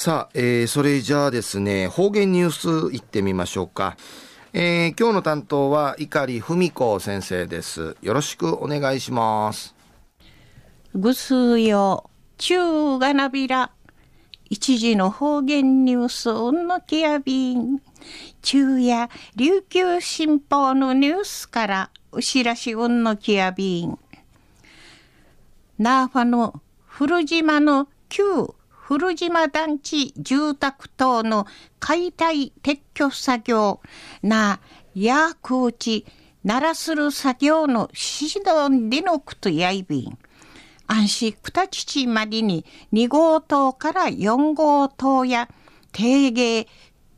さあ、えー、それじゃあですね、方言ニュース行ってみましょうか。えー、今日の担当は碇文子先生です。よろしくお願いします。ぐすよ、中がなびら。一時の方言ニュース、うんのきやびん。昼夜、琉球新報のニュースから、うしらしうんのきやびん。ナーファの古島の旧古島団地住宅等の解体撤去作業なやくうちならする作業の指導でのくとやいびん。安心二父までに2号棟から4号棟や定芸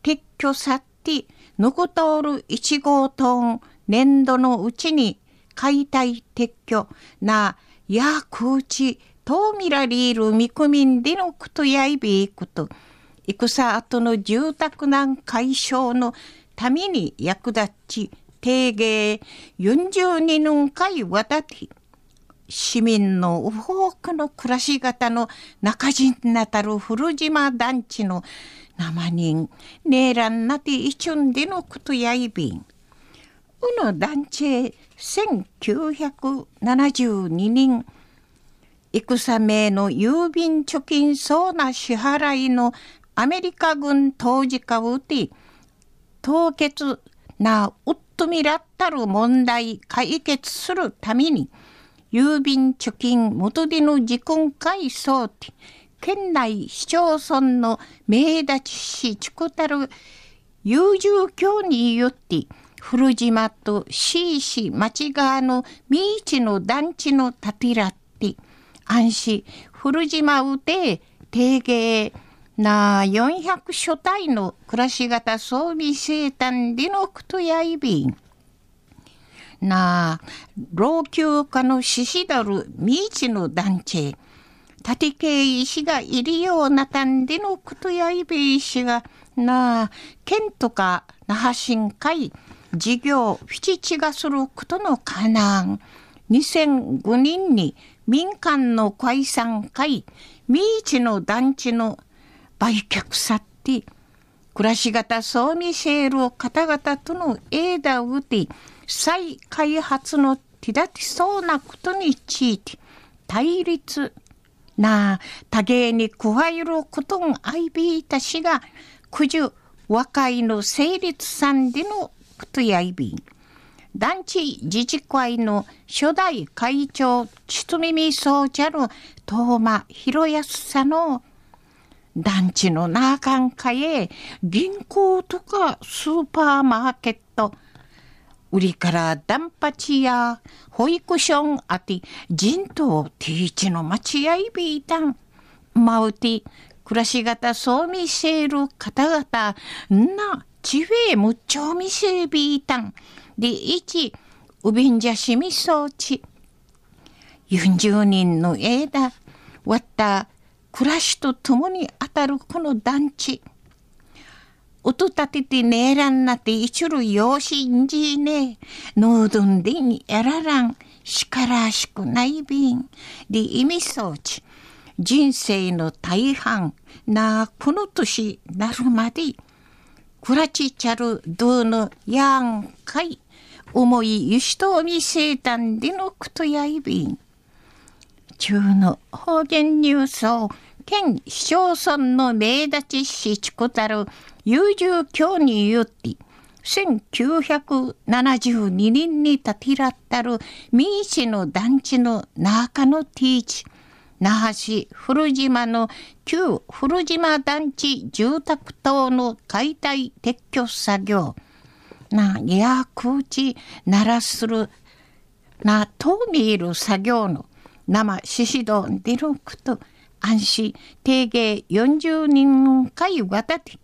撤去さってぬくとおる1号棟年度のうちに解体撤去なやくうちとみられる見込みんでのことやいびいこと、戦後の住宅難解消のために役立ち、定芸42年間渡って。市民の多くの暮らし方の中人なたる古島団地の生人、ねえらんなていちゅんでのことやいびん。うの団地へ1972年、戦名の郵便貯金そうな支払いのアメリカ軍当時化うて、凍結なうっとみらったる問題解決するために、郵便貯金元での自婚会想て、県内市町村の名立ちしちくたる優柔教によって、古島と市市町側の未知の団地の建てらっ、安市古島うて定芸な400所帯の暮らし方装備生誕でのくとやいびん。な老朽化の獅子だる未知の団地。立系石がいるようなたんでのくとやいび石がなあ県とか那覇新会事業フィチチがすることのかなん。2005年に民間の解散会、未知の団地の売却さって、暮らし方そう見せる方々との枝を打て、再開発の手立てそうなことについて、対立な多芸に加えることが相びいたしが、九十若いの成立さんでのことやいびん。団地自治会の初代会長、ちとみみそうちゃる、東間博康さの団地の中んかへ銀行とかスーパーマーケット、売りからダンパチや保育所んあて人頭ティーチの待合ビータン、マウティ、暮らし方そう見せる方々、な、ちべえむっちょみせビータン、で、一、うびんじゃしみそうち。40人の枝、割った暮らしと共に当たるこの団地。音立ててねえらんなって一類養子んじねえ。のうどんでにやららん。しからしくないびん。で、意味そうち。人生の大半なこの年なるまで、くらちちゃるどうのやんかい。思いゆしとみせたんでのくとやいびん。中の方言ニュースを県市町村の名立ちしちこたる優柔教によって1972年に建てらったる三市の団地の中のティーチ那覇市古島の旧古島団地住宅等の解体撤去作業なや空地鳴らするなと見える作業の生獅子堂でること安心定芸40人回渡って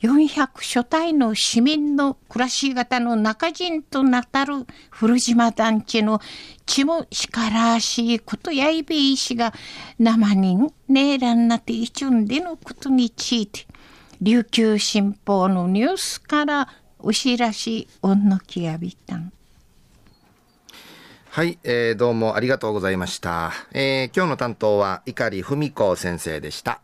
400所帯の市民の暮らし方の中人となたる古島団地の血もしからしいことやいべいしが生人ねえらんなていちゅんでのことについて琉球新報のニュースからおしらしおんのきやびたん。はい、えー、どうもありがとうございました。えー、今日の担当は碇文子先生でした。